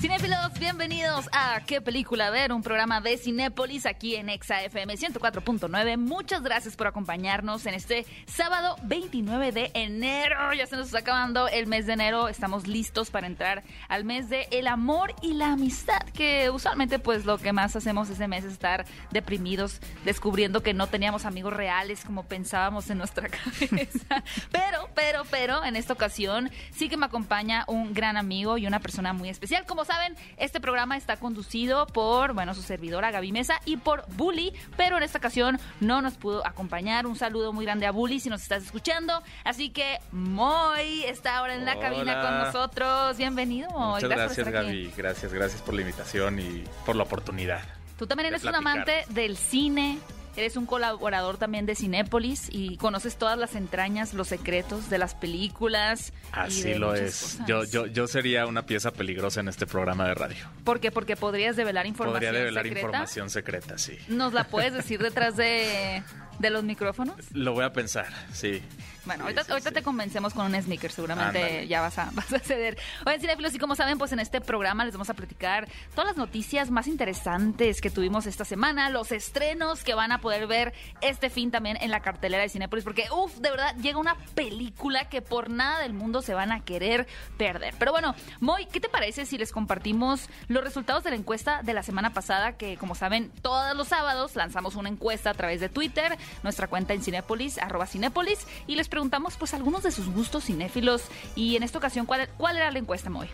Cinéfilos, bienvenidos a ¿Qué película ver? Un programa de Cinépolis aquí en Exa FM 104.9. Muchas gracias por acompañarnos en este sábado 29 de enero. Ya se nos está acabando el mes de enero. Estamos listos para entrar al mes de el amor y la amistad, que usualmente pues lo que más hacemos ese mes es estar deprimidos, descubriendo que no teníamos amigos reales como pensábamos en nuestra cabeza. Pero, pero, pero, en esta ocasión sí que me acompaña un gran amigo y una persona muy especial. Como saben, este programa está conducido por, bueno, su servidora Gaby Mesa y por Bully, pero en esta ocasión no nos pudo acompañar. Un saludo muy grande a Bully si nos estás escuchando. Así que Moy está ahora en la Hola. cabina con nosotros. Bienvenido, Moy. Muchas gracias, aquí. Gaby. Gracias, gracias por la invitación y por la oportunidad. Tú también eres un amante del cine. Eres un colaborador también de Cinépolis y conoces todas las entrañas, los secretos de las películas. Así lo es. cosas. Yo, yo, yo sería una pieza peligrosa en este programa de radio. ¿Por qué? Porque podrías develar información Podría develar secreta. información secreta, sí. ¿Nos la puedes decir detrás de, de los micrófonos? Lo voy a pensar, sí. Bueno, Sí, ahorita, sí, ahorita sí. te convencemos con un sneaker, seguramente ya vas a, vas a ceder. Oigan, cinéfilos, y como saben, pues en este programa les vamos a platicar todas las noticias más interesantes que tuvimos esta semana, los estrenos que van a poder ver este fin también en la cartelera de Cinépolis, porque, uff, de verdad, llega una película que por nada del mundo se van a querer perder. Pero bueno, Moy, ¿qué te parece si les compartimos los resultados de la encuesta de la semana pasada? Que, como saben, todos los sábados lanzamos una encuesta a través de Twitter, nuestra cuenta en Cinépolis, arroba Cinépolis, y les preguntamos, pues, algunos de sus gustos cinéfilos. Y en esta ocasión, ¿cuál, cuál era la encuesta, Moy?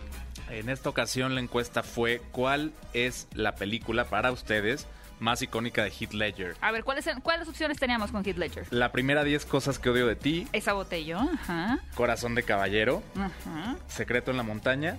En esta ocasión la encuesta fue ¿cuál es la película para ustedes más icónica de Heath Ledger? A ver, ¿cuáles, ¿cuáles opciones teníamos con Heath Ledger? La primera 10 cosas que odio de ti, Esa botella, ajá, Corazón de Caballero, ajá. Secreto en la Montaña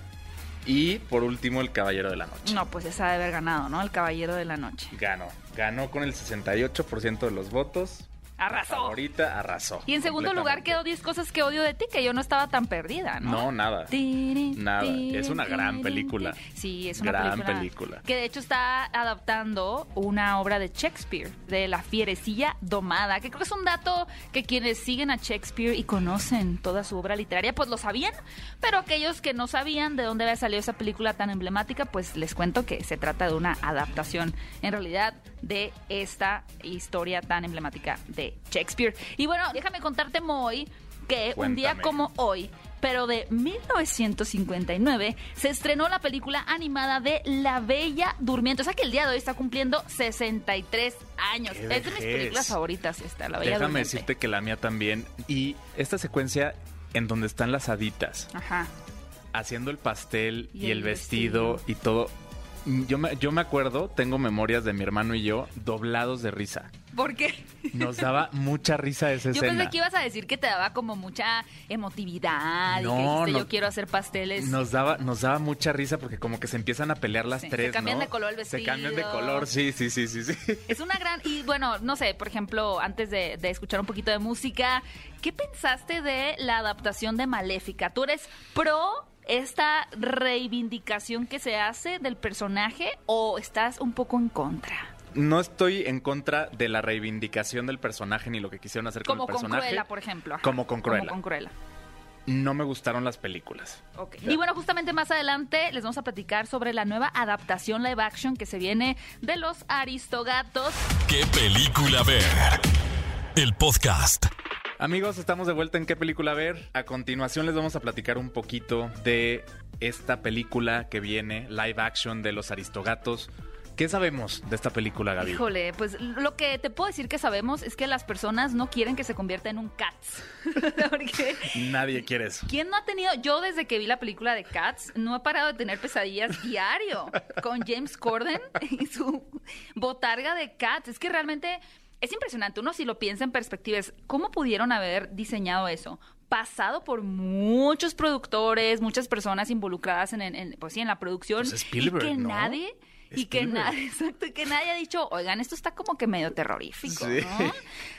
y por último El Caballero de la Noche. No, pues esa debe haber ganado, ¿no? El Caballero de la Noche. Ganó. Ganó con el 68% de los votos. Arrasó. Favorita arrasó. Y en segundo lugar quedó 10 cosas que odio de ti, que yo no estaba tan perdida, ¿no? No, nada. Tiri, Nada. Es una gran película. Sí, es una Gran película, película. Que de hecho está adaptando una obra de Shakespeare, de La Fierecilla Domada, que creo que es un dato que quienes siguen a Shakespeare y conocen toda su obra literaria, pues lo sabían, pero aquellos que no sabían de dónde había salido esa película tan emblemática, pues les cuento que se trata de una adaptación, en realidad, de esta historia tan emblemática de Shakespeare. Y bueno, déjame contarte, Moy, que un día como hoy, pero de 1959, se estrenó la película animada de La Bella Durmiente. O sea que el día de hoy está cumpliendo 63 años. ¡Qué Es de mis películas favoritas esta, La Bella Déjame Durmiente. decirte que la mía también. Y esta secuencia en donde están las haditas Ajá. haciendo el pastel Y y, el el vestido, y todo. Yo me, yo me acuerdo, tengo memorias de mi hermano y yo doblados de risa. ¿Por qué? Nos daba mucha risa esa Yo escena. pensé que ibas a decir que te daba como mucha emotividad y que No, dijiste no. yo quiero hacer pasteles. Nos daba, nos daba mucha risa porque como que se empiezan a pelear las Sí, se tres, cambian ¿no? de color el Se cambian de vestido. color, sí, sí, sí, sí, sí. Es una gran. Y bueno, no sé, por ejemplo, antes de, de escuchar un poquito de música, ¿qué pensaste de la adaptación de Maléfica? ¿Tú eres pro esta reivindicación que se hace del personaje o estás un poco en contra? No estoy en contra de la reivindicación del personaje ni lo que quisieron hacer Como con el con personaje. Cruella, por ejemplo. ajá. Como con Cruella. Como con Cruella. No me gustaron las películas. Ok. Y bueno, justamente más adelante les vamos a platicar sobre la nueva adaptación live action que se viene de los Aristogatos. ¿Qué película ver? El podcast. Amigos, estamos de vuelta en qué película ver. A continuación les vamos a platicar un poquito de esta película que viene, live action de los Aristogatos. ¿Qué sabemos de esta película, Gaby? Híjole, pues lo que te puedo decir que sabemos es que las personas no quieren que se convierta en un Cats. Porque Nadie quiere eso. ¿quién no ha tenido? Yo desde que vi la película de Cats no he parado de tener pesadillas diario con James Corden y su botarga de Cats. Es que realmente es impresionante. Uno si lo piensa en perspectiva es cómo pudieron haber diseñado eso. Pasado por muchos productores, muchas personas involucradas en, en- pues sí, en la producción Pues Spielberg, y que ¿no? nadie y que Spielberg. nadie, exacto, y que nadie ha dicho, oigan, esto está como que medio terrorífico, Sí. ¿no?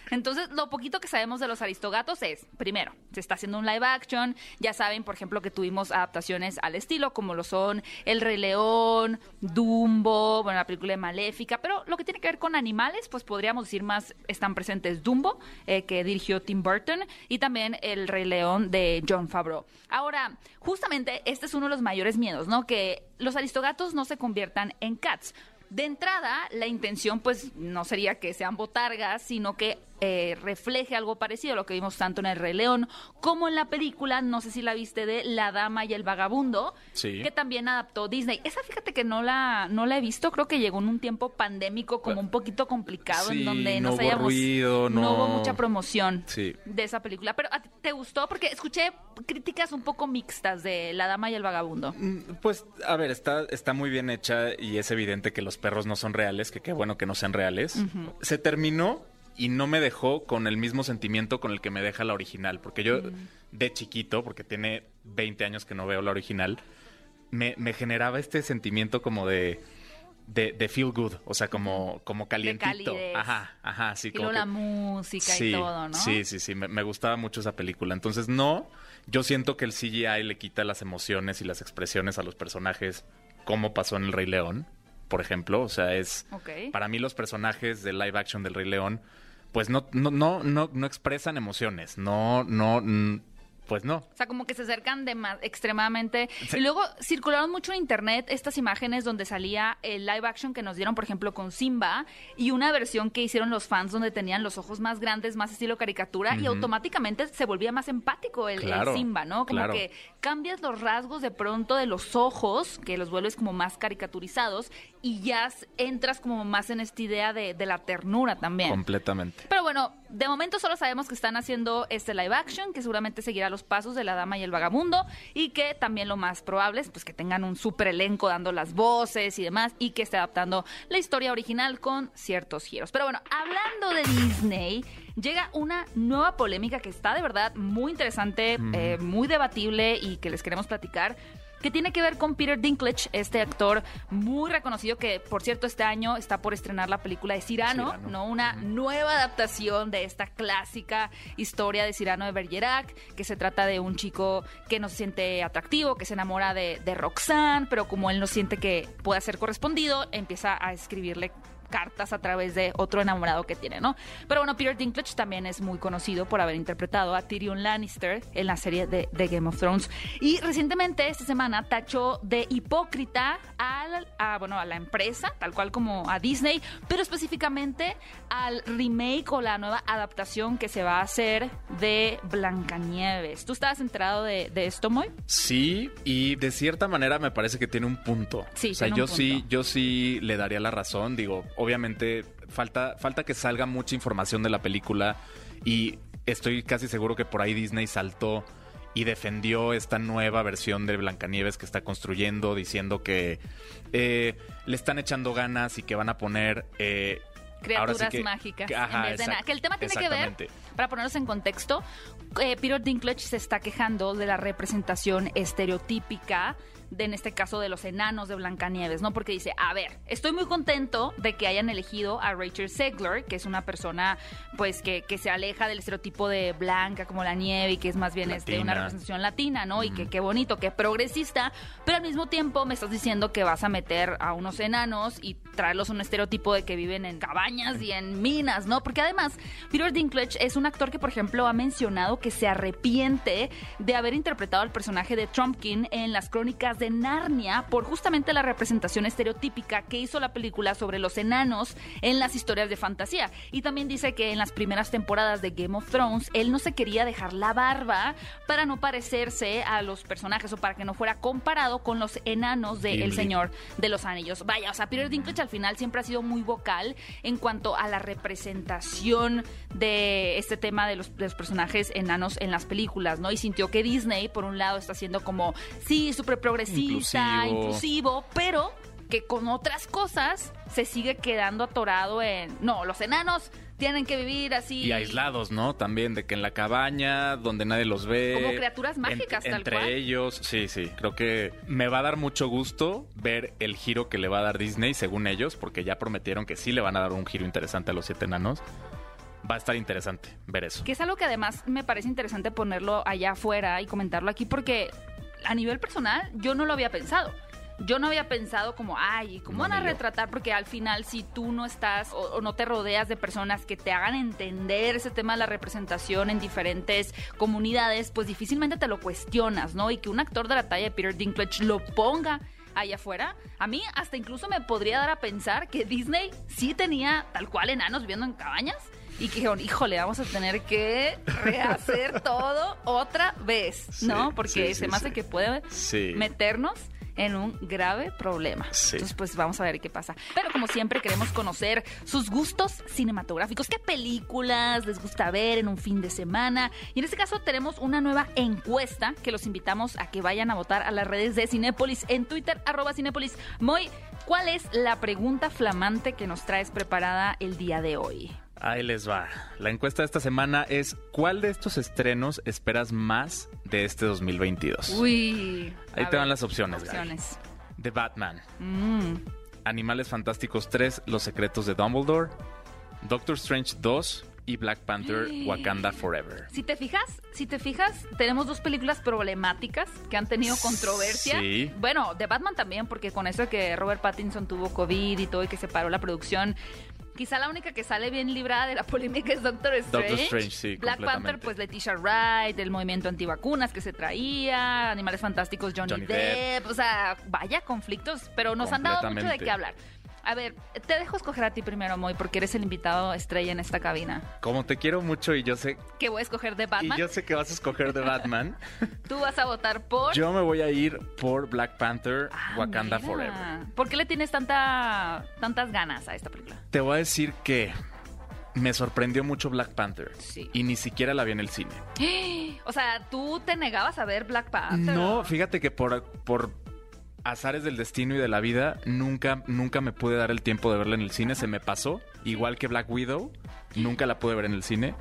Entonces, lo poquito que sabemos de los aristogatos es, primero, se está haciendo un live action, ya saben, por ejemplo, que tuvimos adaptaciones al estilo, como lo son El Rey León, Dumbo, bueno, la película de Maléfica, pero lo que tiene que ver con animales, pues podríamos decir más, están presentes Dumbo, eh, que dirigió Tim Burton, y también El Rey León de John Favreau. Ahora, justamente este es uno de los mayores miedos, ¿no? Que los aristogatos no se conviertan en cats. De entrada, la intención pues no sería que sean botargas, sino que eh, refleje algo parecido a lo que vimos tanto en El Rey León como en la película, no sé si la viste, de La Dama y el Vagabundo, Sí. que también adaptó Disney. Esa fíjate que no la, no la he visto, creo que llegó en un tiempo pandémico como un poquito complicado, Sí, en donde no no, hubo sabíamos, ruido, no- hubo mucha promoción Sí. de esa película. Pero ¿a ti te gustó? Porque escuché críticas un poco mixtas de La Dama y el Vagabundo. Mm, Pues, a ver, está, está muy bien hecha y es evidente que los perros no son reales, que qué bueno que no sean reales. Se terminó y no me dejó con el mismo sentimiento con el que me deja la original, porque yo de chiquito, porque tiene 20 años que no veo la original, me, me generaba este sentimiento como de... De, de feel good, o sea, como, como calientito. Ajá, ajá, sí. como que- la música sí, y todo, ¿no? Sí, sí, sí, me, me gustaba mucho esa película. Entonces, no, yo siento que el CGI le quita las emociones y las expresiones a los personajes, como pasó en El Rey León, por ejemplo. O sea, es... Para mí los personajes de live action del Rey León, pues no, no, no, no, no expresan emociones. No, no, pues no. O sea, como que se acercan de más, extremadamente. Y luego circularon mucho en internet estas imágenes donde salía el live action que nos dieron, por ejemplo, con Simba y una versión que hicieron los fans donde tenían los ojos más grandes, más estilo caricatura y automáticamente se volvía más empático el, Simba, ¿no? Como claro. que cambias los rasgos de pronto de los ojos, que los vuelves como más caricaturizados y ya entras como más en esta idea de, de la ternura también. Completamente. Pero bueno, de momento solo sabemos que están haciendo este live action, que seguramente seguirá los pasos de La Dama y el Vagabundo, y que también lo más probable es pues, que tengan un super elenco dando las voces y demás, y que esté adaptando la historia original con ciertos giros. Pero bueno, hablando de Disney, llega una nueva polémica que está de verdad muy interesante, eh, muy debatible y que les queremos platicar que tiene que ver con Peter Dinklage, este actor muy reconocido que, por cierto, este año está por estrenar la película de Cyrano, Cyrano. ¿no? Una nueva adaptación de esta clásica historia de Cyrano de Bergerac, que se trata de un chico que no se siente atractivo, que se enamora de, de Roxanne, pero como él no siente que pueda ser correspondido, empieza a escribirle cartas a través de otro enamorado que tiene, ¿no? Pero bueno, Peter Dinklage también es muy conocido por haber interpretado a Tyrion Lannister en la serie de, de Game of Thrones. Y recientemente, esta semana, tachó de hipócrita al, a, bueno, a la empresa, tal cual como a Disney, pero específicamente al remake o la nueva adaptación que se va a hacer de Blancanieves. ¿Tú estabas enterado de, de esto, Moy? Sí, y de cierta manera me parece que tiene un punto. Sí, o sea, yo sí, yo sí le daría la razón. Digo, obviamente falta, falta que salga mucha información de la película y estoy casi seguro que por ahí Disney saltó y defendió esta nueva versión de Blancanieves que está construyendo, diciendo que eh, le están echando ganas y que van a poner eh, criaturas sí que- mágicas que- ajá, en vez de nada. Que el tema tiene que ver, para ponernos en contexto, eh, Peter Dinklage se está quejando de la representación estereotípica de, en este caso, de los enanos de Blancanieves, ¿no? Porque dice, a ver, estoy muy contento de que hayan elegido a Rachel Zegler, que es una persona, pues, que, que se aleja del estereotipo de blanca como la nieve y que es más bien este, una representación latina, ¿no? Y que qué bonito, que progresista, pero al mismo tiempo me estás diciendo que vas a meter a unos enanos y traerlos a un estereotipo de que viven en cabañas y en minas, ¿no? Porque además, Peter Dinklage es un actor que, por ejemplo, ha mencionado que se arrepiente de haber interpretado al personaje de Trumpkin en las crónicas de Narnia por justamente la representación estereotípica que hizo la película sobre los enanos en las historias de fantasía. Y también dice que en las primeras temporadas de Game of Thrones, él no se quería dejar la barba para no parecerse a los personajes o para que no fuera comparado con los enanos de El. Señor de los Anillos. Vaya, o sea, Peter Dinklage al final siempre ha sido muy vocal en cuanto a la representación de este tema de los, de los personajes enanos en las películas, ¿no? Y sintió que Disney, por un lado, está siendo como, sí, súper progresista, Inclusivo. inclusivo, pero que con otras cosas se sigue quedando atorado en, no, los enanos tienen que vivir así. Y aislados, ¿no? También, de que en la cabaña, donde nadie los ve. Como criaturas mágicas, en- tal Entre cual. ellos, sí, sí. Creo que me va a dar mucho gusto ver el giro que le va a dar Disney, según ellos, porque ya prometieron que sí le van a dar un giro interesante a los siete enanos. Va a estar interesante ver eso. Que es algo que además me parece interesante ponerlo allá afuera y comentarlo aquí porque a nivel personal yo no lo había pensado. Yo no había pensado como, ay, ¿cómo van a retratar? Porque al final si tú no estás o, o no te rodeas de personas que te hagan entender ese tema de la representación en diferentes comunidades, pues difícilmente te lo cuestionas, ¿no? Y que un actor de la talla de Peter Dinklage lo ponga allá afuera, a mí hasta incluso me podría dar a pensar que Disney sí tenía tal cual enanos viviendo en cabañas y que dijeron, híjole, vamos a tener que rehacer todo otra vez, ¿no? Sí, Porque sí, se sí, me hace que puede meternos en un grave problema. Sí. Entonces, pues vamos a ver qué pasa. Pero como siempre queremos conocer sus gustos cinematográficos, qué películas les gusta ver en un fin de semana. Y en este caso tenemos una nueva encuesta que los invitamos a que vayan a votar a las redes de Cinépolis en Twitter, arroba Cinépolis. Moy, ¿cuál es la pregunta flamante que nos traes preparada el día de hoy? Ahí les va. La encuesta de esta semana es ¿cuál de estos estrenos esperas más de este 2022? Uy. Ahí te van las opciones, Gaby. Opciones. The Batman, Mm. Animales Fantásticos 3, Los Secretos de Dumbledore, Doctor Strange 2 y Black Panther, Wakanda Forever. Si te fijas, si te fijas, tenemos dos películas problemáticas que han tenido controversia. Sí. Bueno, de Batman también, porque con eso de que Robert Pattinson tuvo COVID y todo y que se paró la producción. Quizá la única que sale bien librada de la polémica es Doctor Strange. Doctor Strange, sí, Black. Panther, pues Leticia Wright, el movimiento antivacunas que se traía, Animales Fantásticos, Johnny, Johnny Depp. Depp. O sea, vaya conflictos, pero nos han dado mucho de qué hablar. A ver, te dejo escoger a ti primero, Moy, porque eres el invitado estrella en esta cabina. Como te quiero mucho y yo sé ¿Qué voy a escoger de Batman? y yo sé que vas a escoger de Batman, Tú vas a votar por. yo me voy a ir por Black Panther, Ah, Wakanda mira. Forever. ¿Por qué le tienes tanta, tantas ganas a esta película? Te voy a decir que me sorprendió mucho Black Panther Sí. y ni siquiera la vi en el cine. O sea, tú te negabas a ver Black Panther. No, fíjate que por, por azares del destino y de la vida, nunca, nunca me pude dar el tiempo de verla en el cine. Se me pasó. Igual que Black Widow, nunca la pude ver en el cine.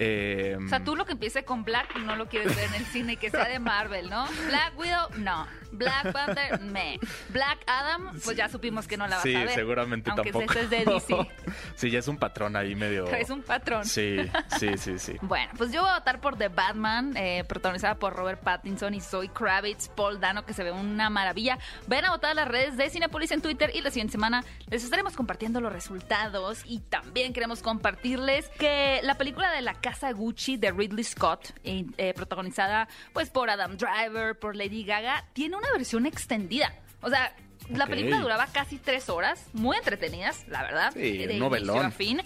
Eh, O sea, tú lo que empiece con Black no lo quieres ver en el cine, que sea de Marvel, ¿no? Black Widow, no. Black Panther, me. Black Adam, pues ya supimos que no la vas sí, a ver. seguramente aunque tampoco. Aunque es de DC. sí, ya es un patrón ahí medio. Es un patrón. Sí, sí, sí, sí. Bueno, pues yo voy a votar por The Batman, eh, protagonizada por Robert Pattinson y Zoe Kravitz, Paul Dano, que se ve una maravilla. Ven a votar a las redes de Cinepolis en Twitter y la siguiente semana les estaremos compartiendo los resultados y también queremos compartirles que la película de La Casa Gucci de Ridley Scott, eh, eh, protagonizada pues por Adam Driver, por Lady Gaga, tiene una versión extendida. O sea, la película duraba casi tres horas, muy entretenidas, la verdad, Sí, de novelón. a fin.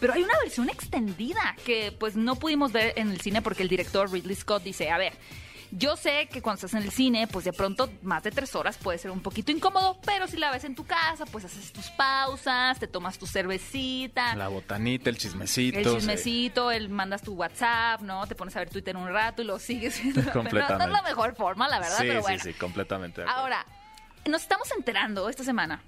Pero hay una versión extendida que pues no pudimos ver en el cine porque el director Ridley Scott dice, a ver, yo sé que cuando estás en el cine, pues de pronto más de tres horas puede ser un poquito incómodo, pero si la ves en tu casa, pues haces tus pausas, te tomas tu cervecita. La botanita, el chismecito. El sí. chismecito, el mandas tu WhatsApp, ¿no? Te pones a ver Twitter un rato y lo sigues. Pero no, no es la Completamente. mejor forma, la verdad, Sí, pero sí, bueno. sí, completamente. de acuerdo. Ahora, nos estamos enterando esta semana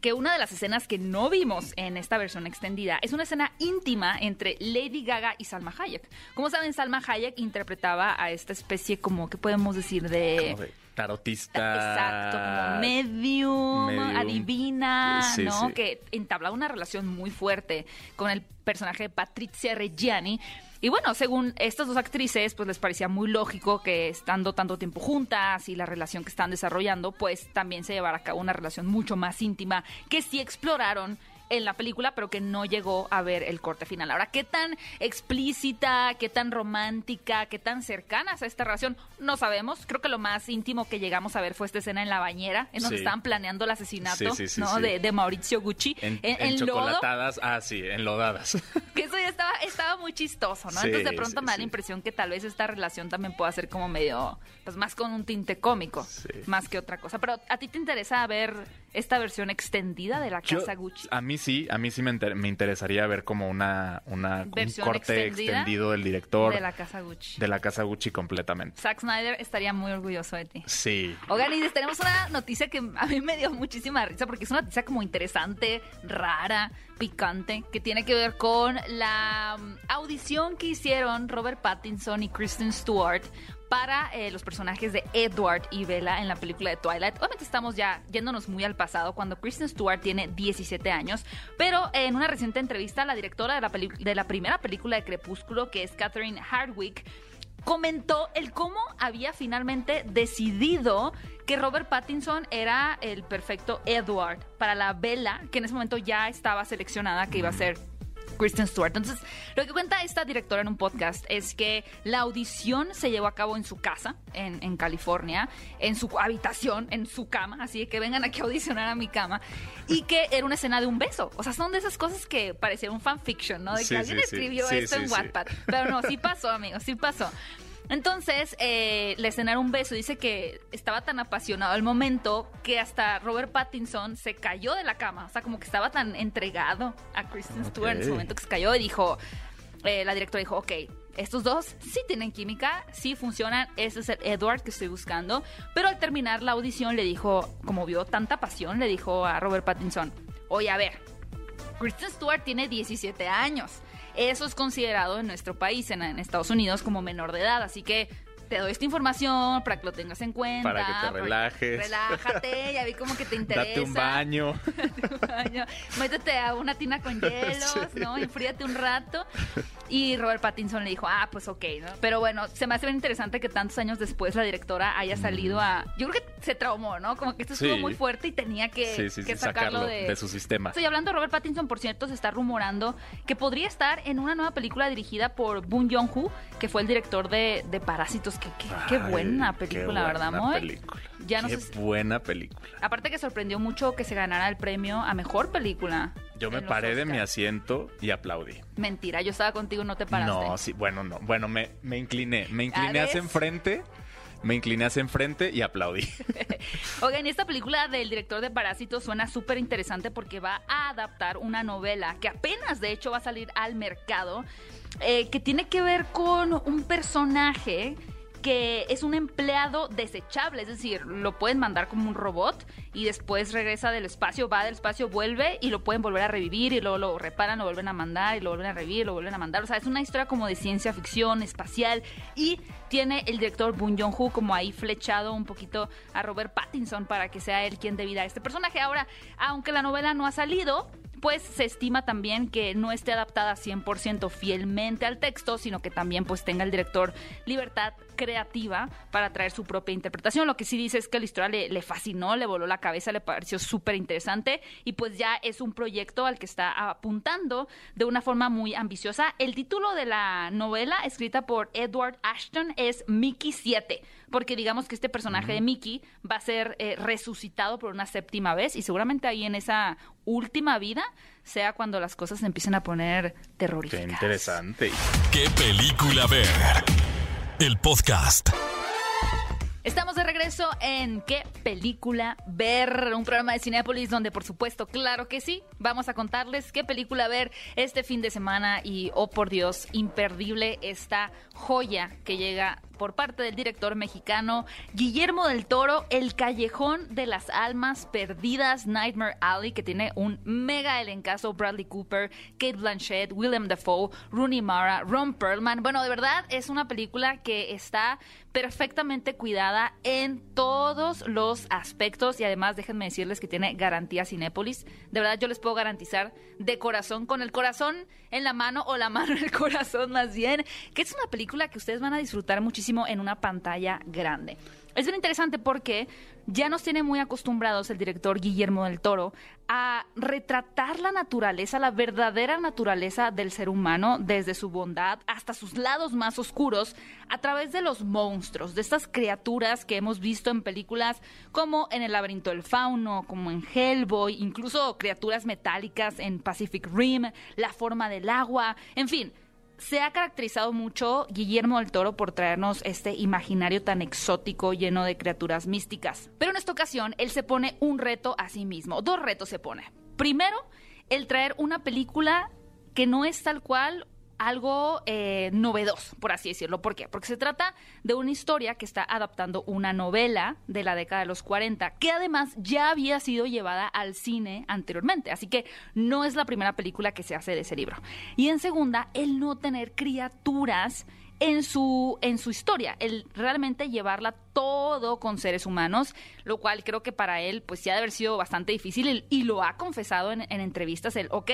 que una de las escenas que no vimos en esta versión extendida es una escena íntima entre Lady Gaga y Salma Hayek. Como saben, Salma Hayek interpretaba a esta especie como, ¿qué podemos decir? De... Tarotista. Exacto, como medium, medium. adivina, Sí, ¿no? sí. Que entablaba una relación muy fuerte con el personaje de Patricia Reggiani. Y bueno, según estas dos actrices, pues les parecía muy lógico que estando tanto tiempo juntas y la relación que están desarrollando, pues también se llevara a cabo una relación mucho más íntima que sí exploraron en la película, pero que no llegó a ver el corte final. Ahora, ¿qué tan explícita, qué tan romántica, qué tan cercanas a esta relación? No sabemos. Creo que lo más íntimo que llegamos a ver fue esta escena en la bañera, en donde Sí. estaban planeando el asesinato Sí, sí, sí, ¿no? De, de Maurizio Gucci En, en, en lodo, chocolatadas. Ah, sí, enlodadas. que eso ya estaba, estaba muy chistoso, ¿no? Entonces de pronto me da la impresión que tal vez esta relación también pueda ser como medio, pues más con un tinte cómico, más que otra cosa. Pero ¿a ti te interesa ver esta versión extendida de la Yo- casa Gucci? A mí sí, a mí sí me, inter- me interesaría ver como una, una un corte extendido del director de la casa Gucci. de la casa Gucci completamente. Zack Snyder estaría muy orgulloso de ti. Sí. Oigan, y tenemos una noticia que a mí me dio muchísima risa porque es una noticia como interesante, rara, picante, que tiene que ver con la mm, audición que hicieron Robert Pattinson y Kristen Stewart para eh, los personajes de Edward y Bella en la película de Twilight. Obviamente estamos ya yéndonos muy al pasado cuando Kristen Stewart tiene 17 años, pero en una reciente entrevista la directora de la, de la primera película de Crepúsculo, que es Catherine Hardwick, comentó el cómo había finalmente decidido que Robert Pattinson era el perfecto Edward para la Bella, que en ese momento ya estaba seleccionada que iba a ser Kristen Stewart. Entonces, lo que cuenta esta directora en un podcast es que la audición se llevó a cabo en su casa, en, en California, en su habitación, en su cama, así que vengan aquí a audicionar a mi cama, y que era una escena de un beso. O sea, son de esas cosas que parecían un fanfiction, ¿no? De que Sí, alguien sí, escribió Sí, esto en. Wattpad. Pero no, sí pasó, amigos, sí pasó. Entonces, eh, le escenaron un beso. Dice que estaba tan apasionado el momento que hasta Robert Pattinson se cayó de la cama. O sea, como que estaba tan entregado a Kristen Stewart en ese momento que se cayó y dijo, eh, la directora dijo, ok, estos dos sí tienen química, sí funcionan, ese es el Edward que estoy buscando. Pero al terminar la audición le dijo, como vio tanta pasión, le dijo a Robert Pattinson, oye, a ver, Kristen Stewart tiene 17 años. Eso es considerado en nuestro país, en, en Estados Unidos, como menor de edad. Así que te doy esta información para que lo tengas en cuenta. Para que te relajes. Relájate, ya vi como que te interesa. Date un baño. Date un baño. Métete a una tina con hielos, Sí. ¿no? Enfríate un rato. Y Robert Pattinson le dijo, ah, pues ok, ¿no? Pero bueno, se me hace bien interesante que tantos años después la directora haya salido a... Yo creo que se traumó, ¿no? Como que esto estuvo Sí. muy fuerte y tenía que, Sí, sí, que sí, sacarlo, sacarlo de, de su sistema. Estoy hablando de Robert Pattinson, por cierto, se está rumorando que podría estar en una nueva película dirigida por Boon Joon-ho, que fue el director de, de Parásitos. Qué, qué, qué Ay, buena qué película, ¿verdad, buena Moy? película. Ya no qué sé si- buena película. Aparte que sorprendió mucho que se ganara el premio a mejor película. Yo me paré de mi asiento y aplaudí. Mentira, yo estaba contigo, no te paraste. No, sí, bueno, no. Bueno, me, me incliné. Me incliné ¿Ya hacia enfrente. Me incliné hacia enfrente y aplaudí. Oigan, esta película del director de Parásitos suena súper interesante porque va a adaptar una novela que apenas de hecho va a salir al mercado, eh, que tiene que ver con un personaje que es un empleado desechable, es decir, lo pueden mandar como un robot y después regresa del espacio, va del espacio, vuelve y lo pueden volver a revivir y luego lo reparan, lo vuelven a mandar y lo vuelven a revivir, lo vuelven a mandar. O sea, es una historia como de ciencia ficción, espacial y tiene el director Boon Joon-ho como ahí flechado un poquito a Robert Pattinson para que sea él quien dé vida a este personaje. Ahora, aunque la novela no ha salido, pues se estima también que no esté adaptada 100% fielmente al texto, sino que también pues tenga el director libertad creativa para traer su propia interpretación. Lo que sí dice es que la historia le, le fascinó, le voló la cabeza, le pareció súper interesante y pues ya es un proyecto al que está apuntando de una forma muy ambiciosa. El título de la novela, escrita por Edward Ashton, es Mickey 7, porque digamos que este personaje de Mickey va a ser eh, resucitado por una séptima vez y seguramente ahí en esa última vida sea cuando las cosas se empiecen a poner Qué terroríficas. interesante. ¿Qué película ver? El podcast. Estamos de regreso en ¿Qué película ver? Un programa de Cinepolis donde, por supuesto, claro que sí, vamos a contarles qué película ver este fin de semana y, oh por Dios, imperdible esta joya que llega por parte del director mexicano Guillermo del Toro, El Callejón de las Almas Perdidas, Nightmare Alley, que tiene un mega elencazo, Bradley Cooper, Kate Blanchett, Willem Dafoe, Rooney Mara, Ron Perlman. Bueno, de verdad es una película que está perfectamente cuidada en todos los aspectos y además déjenme decirles que tiene garantía Cinépolis. De verdad yo les puedo garantizar de corazón, con el corazón en la mano o la mano en el corazón más bien, que es una película que ustedes van a disfrutar muchísimo en una pantalla grande. Es bien interesante porque ya nos tiene muy acostumbrados el director Guillermo del Toro a retratar la naturaleza, la verdadera naturaleza del ser humano, desde su bondad hasta sus lados más oscuros, a través de los monstruos, de estas criaturas que hemos visto en películas como en El laberinto del fauno, como en Hellboy, incluso criaturas metálicas en Pacific Rim, La forma del agua, en fin se ha caracterizado mucho Guillermo del Toro por traernos este imaginario tan exótico lleno de criaturas místicas. Pero en esta ocasión él se pone un reto a sí mismo. Dos retos se pone. Primero, el traer una película que no es tal cual algo eh, novedoso, por así decirlo. ¿Por qué? Porque se trata de una historia que está adaptando una novela de la década de los 40, que además ya había sido llevada al cine anteriormente. Así que no es la primera película que se hace de ese libro. Y en segunda, el no tener criaturas en su, en su historia, el realmente llevarla todo con seres humanos, lo cual creo que para él pues sí ha de haber sido bastante difícil y, lo ha confesado en, en entrevistas, el, ok,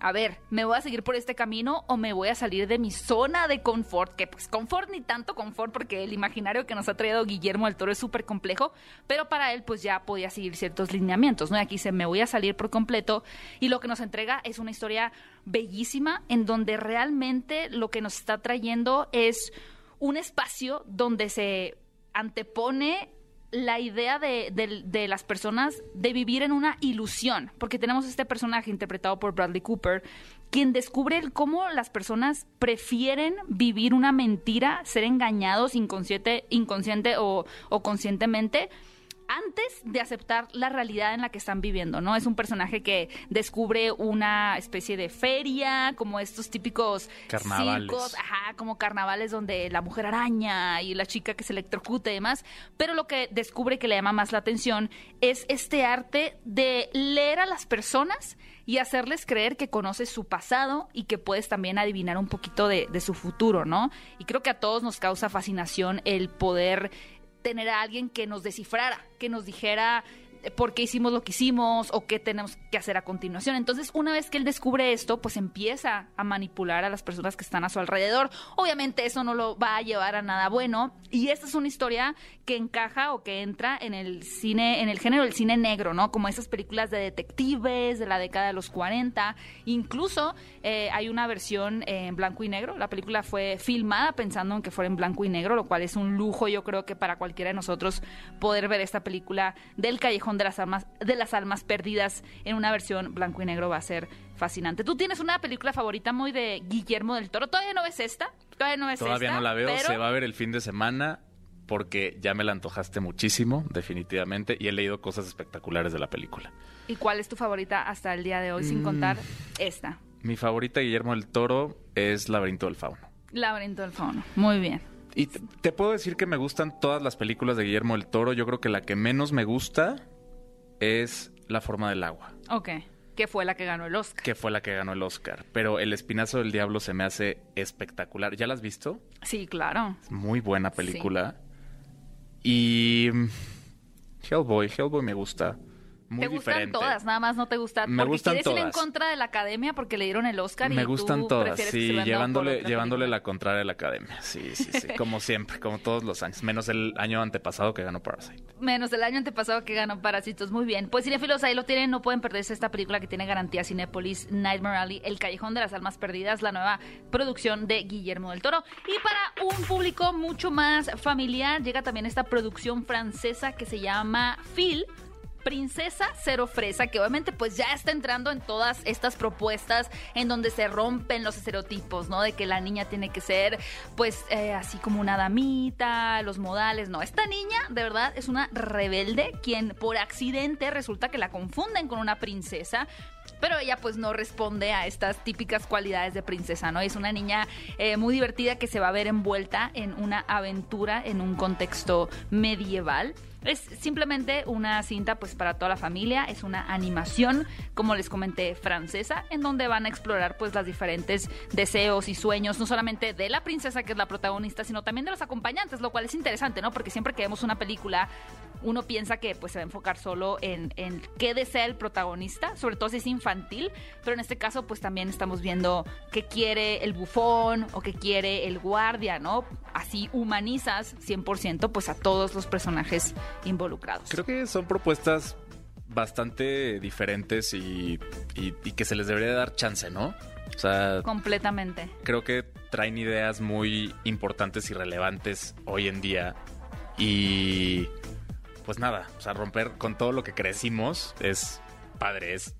a ver, ¿me voy a seguir por este camino o me voy a salir de mi zona de confort? Que pues confort ni tanto confort porque el imaginario que nos ha traído Guillermo del Toro es súper complejo, pero para él pues ya podía seguir ciertos lineamientos, ¿no? Y aquí dice, me voy a salir por completo y lo que nos entrega es una historia bellísima en donde realmente lo que nos está trayendo es un espacio donde se antepone la idea de, de, las personas de vivir en una ilusión, porque tenemos este personaje interpretado por Bradley Cooper, quien descubre cómo las personas prefieren vivir una mentira, ser engañados inconsciente, inconsciente o conscientemente, antes de aceptar la realidad en la que están viviendo, ¿no? Es un personaje que descubre una especie de feria, como estos típicos carnavales. circos, ajá, como carnavales donde la mujer araña y la chica que se electrocuta y demás, pero lo que descubre que le llama más la atención es este arte de leer a las personas y hacerles creer que conoces su pasado y que puedes también adivinar un poquito de, de su futuro, ¿no? Y creo que a todos nos causa fascinación el poder tener a alguien que nos descifrara, que nos dijera por qué hicimos lo que hicimos o qué tenemos que hacer a continuación. Entonces, una vez que él descubre esto, pues empieza a manipular a las personas que están a su alrededor. Obviamente eso no lo va a llevar a nada bueno y esta es una historia que encaja o que entra en el cine, en el género del cine negro, ¿no? Como esas películas de detectives de la década de los 40. Incluso eh, hay una versión en blanco y negro. La película fue filmada pensando en que fuera en blanco y negro, lo cual es un lujo, yo creo que para cualquiera de nosotros poder ver esta película del Callejón de las almas, de las almas perdidas en una versión blanco y negro va a ser fascinante. ¿Tú tienes una película favorita muy de Guillermo del Toro? ¿Todavía no ves esta? Todavía no ves Todavía no la veo, se va a ver el fin de semana porque ya me la antojaste muchísimo, definitivamente, y he leído cosas espectaculares de la película. ¿Y cuál es tu favorita hasta el día de hoy, sin mm. contar esta? Mi favorita, Guillermo del Toro, es Laberinto del Fauno. Laberinto del Fauno, muy bien. Y te, puedo decir que me gustan todas las películas de Guillermo del Toro. Yo creo que la que menos me gusta es La forma del agua. Ok. Que fue la que ganó el Oscar. Que fue la que ganó el Oscar. Pero El Espinazo del Diablo se me hace espectacular. ¿Ya la has visto? Sí, claro. muy buena película. Y. Hellboy, Hellboy me gusta muy te gustan todas, nada más no te gustan. Me gustan quieres todas. ir en contra de la academia porque le dieron el Oscar. Me y gustan tú todas, sí, llevándole, llevándole la contraria a la academia. Sí, sí, sí, como siempre, como todos los años. Menos el año antepasado que ganó Parasite. Menos el año antepasado que ganó Parásitos, muy bien. Pues cinefilos, ahí lo tienen, no pueden perderse esta película que tiene garantía Cinepolis, Nightmare Alley, El Callejón de las Almas Perdidas, la nueva producción de Guillermo del Toro. Y para un público mucho más familiar, llega también esta producción francesa que se llama Phil Princesa Cero Fresa, que obviamente pues ya está entrando en todas estas propuestas en donde se rompen los estereotipos, ¿no? De que la niña tiene que ser pues eh, así como una damita, los modales, no. Esta niña de verdad es una rebelde quien por accidente resulta que la confunden con una princesa pero ella pues no responde a estas típicas cualidades de princesa, ¿no? Es una niña eh, muy divertida que se va a ver envuelta en una aventura en un contexto medieval. Es simplemente una cinta pues para toda la familia, es una animación, como les comenté, francesa, en donde van a explorar pues las diferentes deseos y sueños, no solamente de la princesa que es la protagonista, sino también de los acompañantes, lo cual es interesante, ¿no? Porque siempre que vemos una película uno piensa que pues se va a enfocar solo en, qué desea el protagonista, sobre todo si es infantil, pero en este caso pues también estamos viendo qué quiere el bufón o qué quiere el guardia, ¿no? Así humanizas 100% pues a todos los personajes involucrados. Creo que son propuestas bastante diferentes y, y, y que se les debería dar chance, ¿no? O sea, completamente. Creo que traen ideas muy importantes y relevantes hoy en día y pues nada, o sea, romper con todo lo que crecimos es padre, es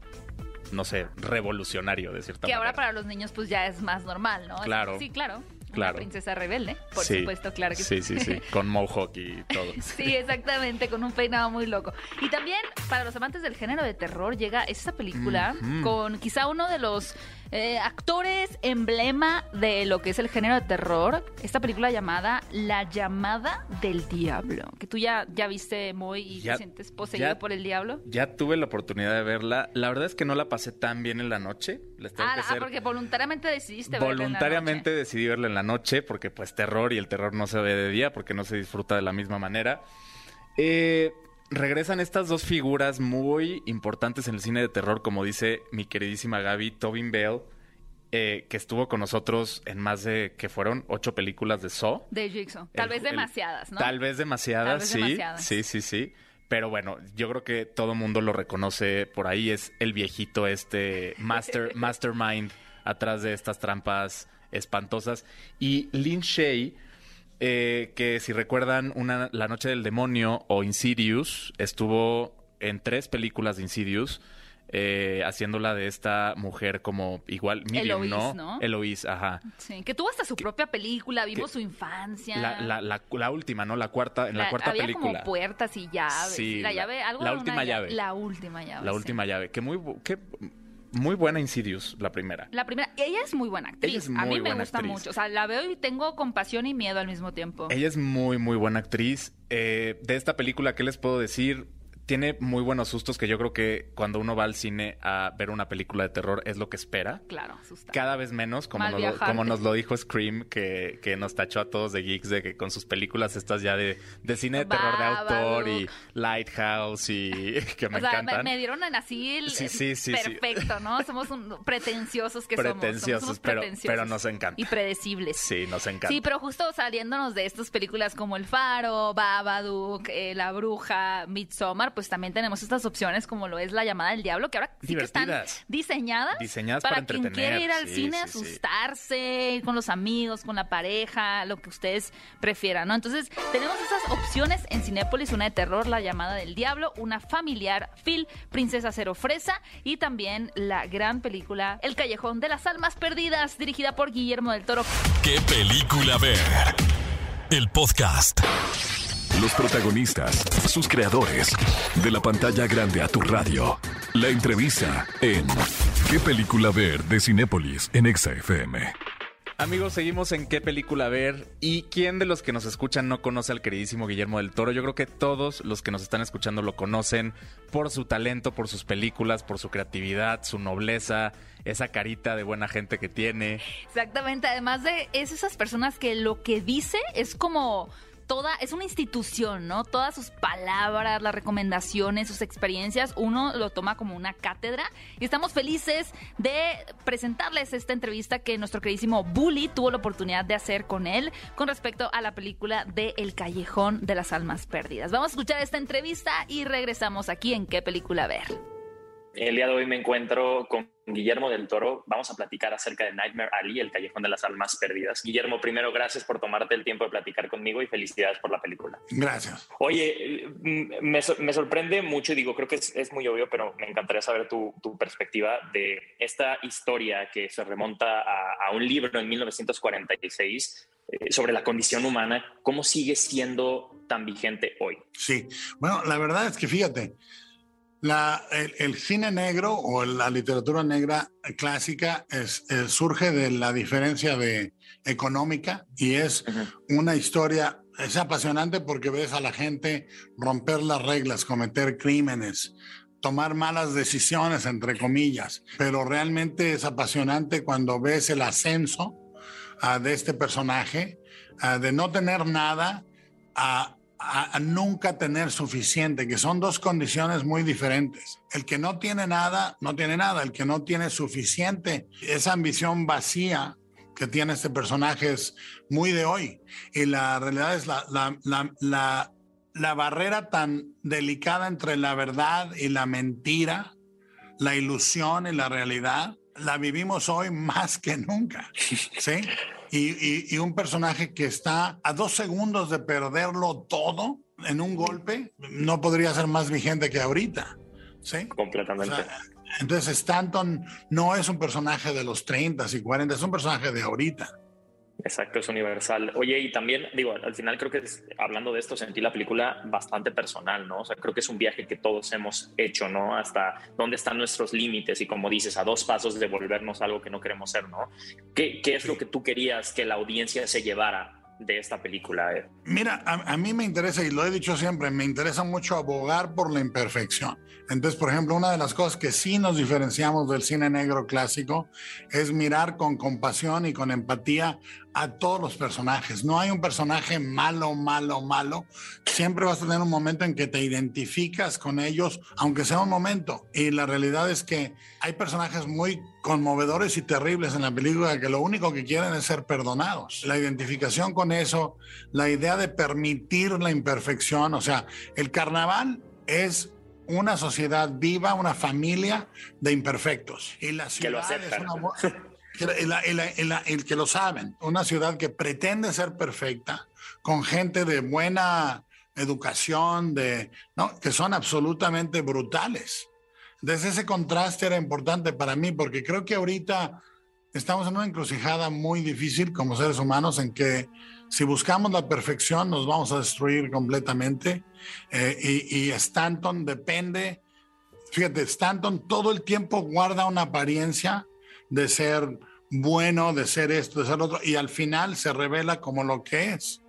no sé, revolucionario de cierta manera. Que ahora para los niños pues ya es más normal, ¿no? Claro. Sí, claro. Claro. Una princesa rebelde, por Sí. supuesto, claro que Sí, sí, sí. Con Mohawk y todo. Sí, exactamente, con un peinado muy loco. Y también, para los amantes del género de terror, llega esta película con quizá uno de los eh, actores emblema de lo que es el género de terror. Esta película llamada La llamada del diablo. Que tú ya, ya viste muy y Ya- te sientes poseído ya- por el diablo. Ya tuve la oportunidad de verla. La verdad es que no la pasé tan bien en la noche. Les tengo Ah, que ah, ser porque voluntariamente decidiste verla en la Voluntariamente noche. decidí verla en la noche porque pues terror y el terror no se ve de día porque no se disfruta de la misma manera. Eh, regresan estas dos figuras muy importantes en el cine de terror, como dice mi queridísima Gaby, Tobin Bell, eh, que estuvo con nosotros en más de, que fueron ocho películas de Saw. De Jigsaw. Tal El- vez demasiadas, ¿no? Tal vez demasiadas, Tal vez sí. demasiadas. Sí, sí, sí. Pero bueno, yo creo que todo mundo lo reconoce por ahí. Es el viejito este master, mastermind atrás de estas trampas espantosas. Y Lin Shay, eh, que si recuerdan, una, La Noche del Demonio o Insidious, estuvo en tres películas de Insidious. eh, haciéndola de esta mujer como igual Miriam, Eloise, ¿no? ¿no? Eloise, ajá. Sí, que tuvo hasta su propia película, vimos su infancia. La, la, la, la última, ¿no? La cuarta, en la, cuarta había película. como puertas y llaves. Sí, la, llave, algo última llave. La última llave. La sí. última llave. Que muy, que muy buena Insidious, la primera. La primera, ella es muy buena actriz. Ella es a mí me gusta actriz. mucho. O sea, la veo y tengo compasión y miedo al mismo tiempo. Ella es muy, muy buena actriz. Eh, de esta película, ¿qué les puedo decir? Tiene muy buenos sustos que yo creo que cuando uno va al cine a ver una película de terror es lo que espera. Claro, asusta. Cada vez menos, como, nos lo, como nos lo dijo Scream, que, que nos tachó a todos de geeks, de que con sus películas estas ya de, de cine de terror de autor y. Lighthouse y que me o sea, me, encantan. me dieron en así el Sí, sí, sí, perfecto, ¿no? Somos un- pretenciosos que somos. Pretenciosos, somos pero- pretenciosos. pero nos encanta. Y predecibles. Sí, nos encanta. Sí, pero justo saliéndonos de estas películas como El Faro, Babadook, eh, La Bruja, Midsommar, pues también tenemos estas opciones como lo es La Llamada del Diablo, que ahora sí que están diseñadas, Diseñadas para, para quien quiere ir al sí, cine, sí. asustarse, ir con los amigos, con la pareja, lo que ustedes prefieran, ¿no? Entonces, tenemos esas opciones en Cinépolis, una de terror, La Llamada del Diablo, una familiar, Phil, Princesa Cero Fresa y también la gran película El Callejón de las Almas Perdidas, dirigida por Guillermo del Toro. ¿Qué película ver? El podcast. Los protagonistas, sus creadores. De la pantalla grande a tu radio. La entrevista en ¿Qué película ver? de Cinépolis en Exa FM. Amigos, seguimos en qué película ver y quién de los que nos escuchan no conoce al queridísimo Guillermo del Toro. Yo creo que todos los que nos están escuchando lo conocen por su talento, por sus películas, por su creatividad, su nobleza, esa carita de buena gente que tiene. Exactamente, además de es esas personas que lo que dice es como toda, es una institución, ¿no? Todas sus palabras, las recomendaciones, sus experiencias, uno lo toma como una cátedra y estamos felices de presentarles esta entrevista que nuestro queridísimo Bully tuvo la oportunidad de hacer con él con respecto a la película de El Callejón de las Almas Perdidas. Vamos a escuchar esta entrevista y regresamos aquí en qué película ver. El día de hoy me encuentro con Guillermo del Toro. Vamos a platicar acerca de Nightmare Alley, el callejón de las almas perdidas. Guillermo, primero, gracias por tomarte el tiempo de platicar conmigo y felicidades por la película. Gracias. Oye, eh, me, me sorprende mucho y digo, creo que es, es muy obvio, pero me encantaría saber tu, tu perspectiva de esta historia que se remonta a, a un libro en 1946 eh, sobre la condición humana. ¿Cómo sigue siendo tan vigente hoy? Sí. Bueno, la verdad es que fíjate, la, el, el cine negro o la literatura negra clásica es, es- surge de la diferencia de económica y es una historia, es apasionante porque ves a la gente romper las reglas, cometer crímenes, tomar malas decisiones, entre comillas, pero realmente es apasionante cuando ves el ascenso ah, de este personaje, ah, de no tener nada a, a- nunca tener suficiente, que son dos condiciones muy diferentes. El que no tiene nada, no tiene nada. El que no tiene suficiente, esa ambición vacía que tiene este personaje es muy de hoy. Y la realidad es la, la, la, la, la barrera tan delicada entre la verdad y la mentira, la ilusión y la realidad, la vivimos hoy más que nunca. ¿Sí? Y, y- y un personaje que está a dos segundos de perderlo todo en un golpe, no podría ser más vigente que ahorita. ¿Sí? O Completamente. sea, entonces Stanton no es un personaje de los 30 y 40, es un personaje de ahorita. Exacto, es universal. Oye, y también, digo, al final creo que hablando de esto, sentí la película bastante personal, ¿no? O sea, creo que es un viaje que todos hemos hecho, ¿no? Hasta dónde están nuestros límites y como dices, a dos pasos de volvernos algo que no queremos ser, ¿no? ¿Qué, qué es lo que tú querías que la audiencia se llevara de esta película? Eh? Mira, a, mí me interesa, y lo he dicho siempre, me interesa mucho abogar por la imperfección. Entonces, por ejemplo, una de las cosas que sí nos diferenciamos del cine negro clásico es mirar con compasión y con empatía a todos los personajes. No hay un personaje malo, malo, malo. Siempre vas a tener un momento en que te identificas con ellos, aunque sea un momento. Y la realidad es que hay personajes muy conmovedores y terribles en la película que lo único que quieren es ser perdonados. La identificación con eso, la idea de permitir la imperfección, o sea, el carnaval es una sociedad viva, una familia de imperfectos. Y la ciudad es una el, que lo saben, una ciudad que pretende ser perfecta, con gente de buena educación, de, ¿no? que son absolutamente brutales. Desde ese contraste era importante para mí, porque creo que ahorita estamos en una encrucijada muy difícil como seres humanos en que si buscamos la perfección nos vamos a destruir completamente. Eh, y, y Stanton depende, fíjate, Stanton todo el tiempo guarda una apariencia de ser bueno, de ser esto, de ser otro, y al final se revela como lo que es.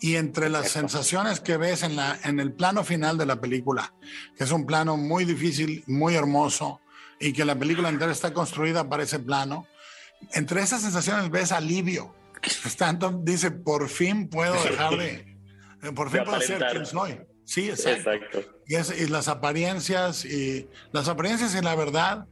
Y entre las sensaciones que ves en, la, en el plano final de la película, que es un plano muy difícil, muy hermoso, y que la película entera está construida para ese plano, entre esas sensaciones ves alivio. Stanton dice, por fin puedo dejar de... Por fin puedo ser quien soy. Sí, exacto. Y, y las apariencias y las apariencias y la verdad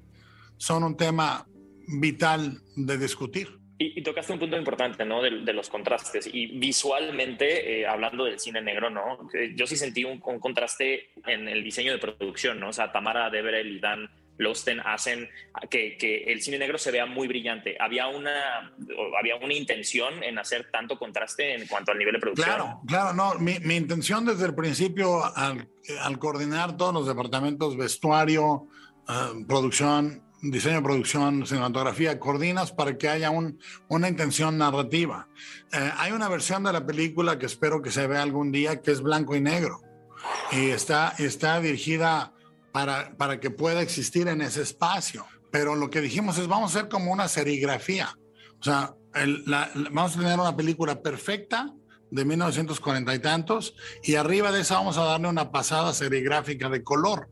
son un tema vital de discutir. Y, tocaste un punto importante, ¿no? De, los contrastes. Y visualmente, eh, hablando del cine negro, ¿no? Eh, yo sí sentí un, contraste en el diseño de producción, ¿no? O sea, Tamara Deverell y Dan Losten hacen que, que, el cine negro se vea muy brillante. Había una, había una intención en hacer tanto contraste en cuanto al nivel de producción. Claro, claro, no. Mi, mi intención desde el principio, al, al, coordinar todos los departamentos, vestuario, uh, producción, diseño, producción, cinematografía, coordinas para que haya un, una intención narrativa. Eh, hay una versión de la película que espero que se vea algún día que es blanco y negro y está, está dirigida para, para que pueda existir en ese espacio. Pero lo que dijimos es vamos a hacer como una serigrafía. O sea, vamos a tener una película perfecta de 1940 y tantos y arriba de esa vamos a darle una pasada serigráfica de color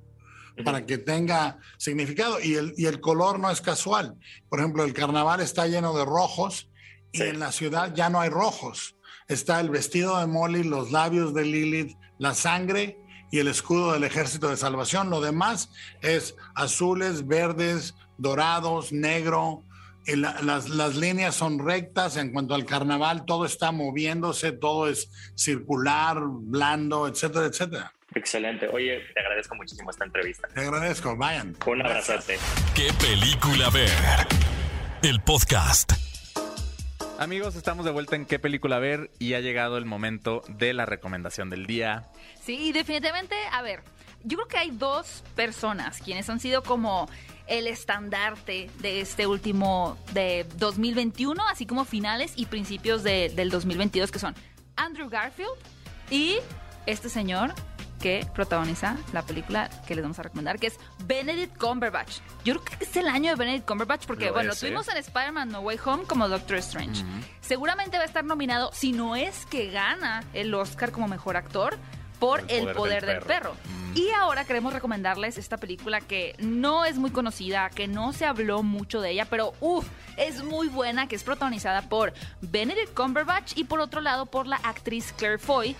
para que tenga significado. Y el, y el color no es casual. Por ejemplo, el carnaval está lleno de rojos y en la ciudad ya no hay rojos. Está el vestido de Molly, los labios de Lilith, la sangre y el escudo del Ejército de Salvación. Lo demás es azules, verdes, dorados, negro. las, las, líneas son rectas en cuanto al carnaval, todo está moviéndose, todo es circular, blando, etcétera, etcétera. Excelente. Oye, te agradezco muchísimo esta entrevista. Te agradezco, vayan. Un abrazote. ¿Qué película ver? El podcast. Amigos, estamos de vuelta en qué película ver y ha llegado el momento de la recomendación del día. Sí, definitivamente, a ver, yo creo que hay dos personas quienes han sido como el estandarte de este último de 2021, así como finales y principios de, del 2022, que son Andrew Garfield y este señor que protagoniza la película que les vamos a recomendar, que es Benedict Cumberbatch. Yo creo que es el año de Benedict Cumberbatch porque, bueno, lo tuvimos en Spider-Man No Way Home como Doctor Strange. Seguramente va a estar nominado, si no es que gana el Oscar como mejor actor, por El Poder, del, Perro. Y ahora queremos recomendarles esta película que no es muy conocida, que no se habló mucho de ella, pero uff, es muy buena, que es protagonizada por Benedict Cumberbatch y por otro lado por la actriz Claire Foy,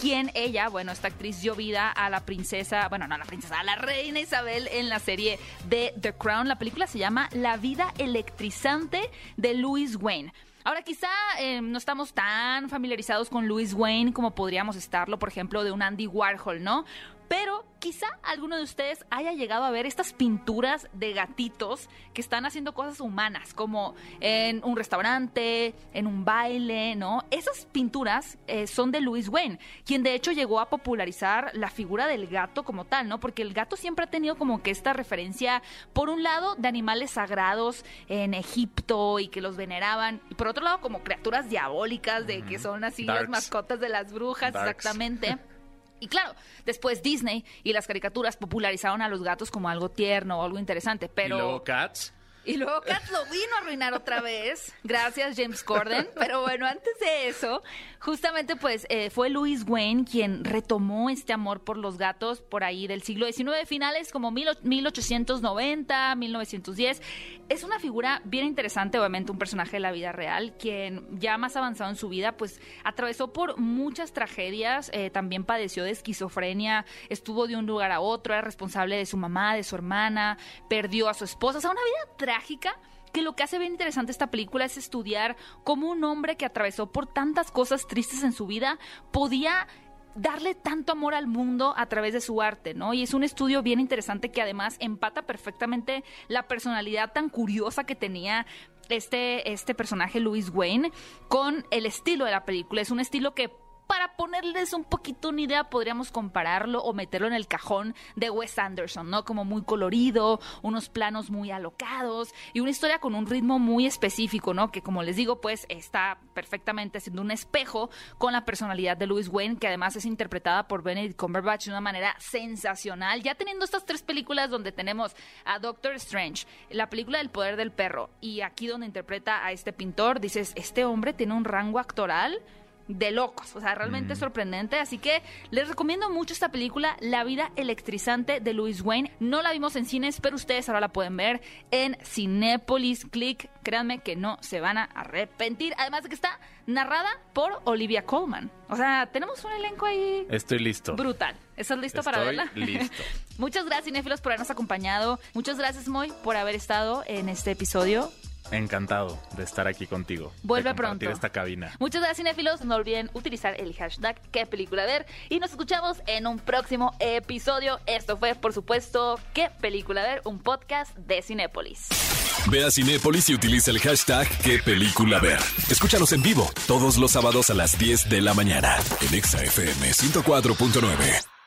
quien ella, bueno, esta actriz dio vida a la princesa, bueno, no a la princesa, a la reina Isabel en la serie de The Crown. La película se llama La vida electrizante de Louis Wayne. Ahora, quizá eh, no estamos tan familiarizados con Louis Wayne como podríamos estarlo, por ejemplo, de un Andy Warhol, ¿no? Pero Quizá alguno de ustedes haya llegado a ver estas pinturas de gatitos que están haciendo cosas humanas, como en un restaurante, en un baile, ¿no? Esas pinturas eh, son de Louis Wayne, quien de hecho llegó a popularizar la figura del gato como tal, ¿no? Porque el gato siempre ha tenido como que esta referencia, por un lado, de animales sagrados en Egipto y que los veneraban, y por otro lado, como criaturas diabólicas, de que son así las mascotas de las brujas, exactamente. Y claro, después Disney y las caricaturas popularizaron a los gatos como algo tierno o algo interesante, pero... ¿Y luego Cats? Y luego Cats lo vino a arruinar otra vez. Gracias, James Corden. Pero bueno, antes de eso, justamente pues eh, fue Louis Wayne quien retomó este amor por los gatos por ahí del siglo XIX, finales como 1890, 1910. Es una figura bien interesante, obviamente un personaje de la vida real, quien ya más avanzado en su vida pues atravesó por muchas tragedias, eh, también padeció de esquizofrenia, estuvo de un lugar a otro, era responsable de su mamá, de su hermana, perdió a su esposa, o sea, una vida trágica que lo que hace bien interesante esta película es estudiar cómo un hombre que atravesó por tantas cosas tristes en su vida podía darle tanto amor al mundo a través de su arte, ¿no? Y es un estudio bien interesante que además empata perfectamente la personalidad tan curiosa que tenía este, este personaje Louis Wayne con el estilo de la película. Es un estilo que para ponerles un poquito una idea, podríamos compararlo o meterlo en el cajón de Wes Anderson, ¿no? Como muy colorido, unos planos muy alocados y una historia con un ritmo muy específico, ¿no? Que como les digo, pues está perfectamente siendo un espejo con la personalidad de Louis Wayne, que además es interpretada por Benedict Cumberbatch de una manera sensacional. Ya teniendo estas tres películas donde tenemos a Doctor Strange, la película del poder del perro y aquí donde interpreta a este pintor, dices, este hombre tiene un rango actoral de locos, o sea, realmente mm. sorprendente. Así que les recomiendo mucho esta película, La vida electrizante de Louis Wayne. No la vimos en cines, pero ustedes ahora la pueden ver en Cinépolis Click. Créanme que no se van a arrepentir. Además de que está narrada por Olivia Colman. O sea, tenemos un elenco ahí. Estoy listo. Brutal. ¿Estás listo para verla? Listo. Muchas gracias, cinéfilos, por habernos acompañado. Muchas gracias, Moy, por haber estado en este episodio. Encantado de estar aquí contigo. Vuelve pronto. esta cabina. Muchas gracias, cinéfilos. No olviden utilizar el hashtag qué película ver. Y nos escuchamos en un próximo episodio. Esto fue, por supuesto, qué película ver, un podcast de Cinépolis. Ve a Cinépolis y utiliza el hashtag qué película ver. Escúchanos en vivo todos los sábados a las 10 de la mañana en ExaFM 104.9.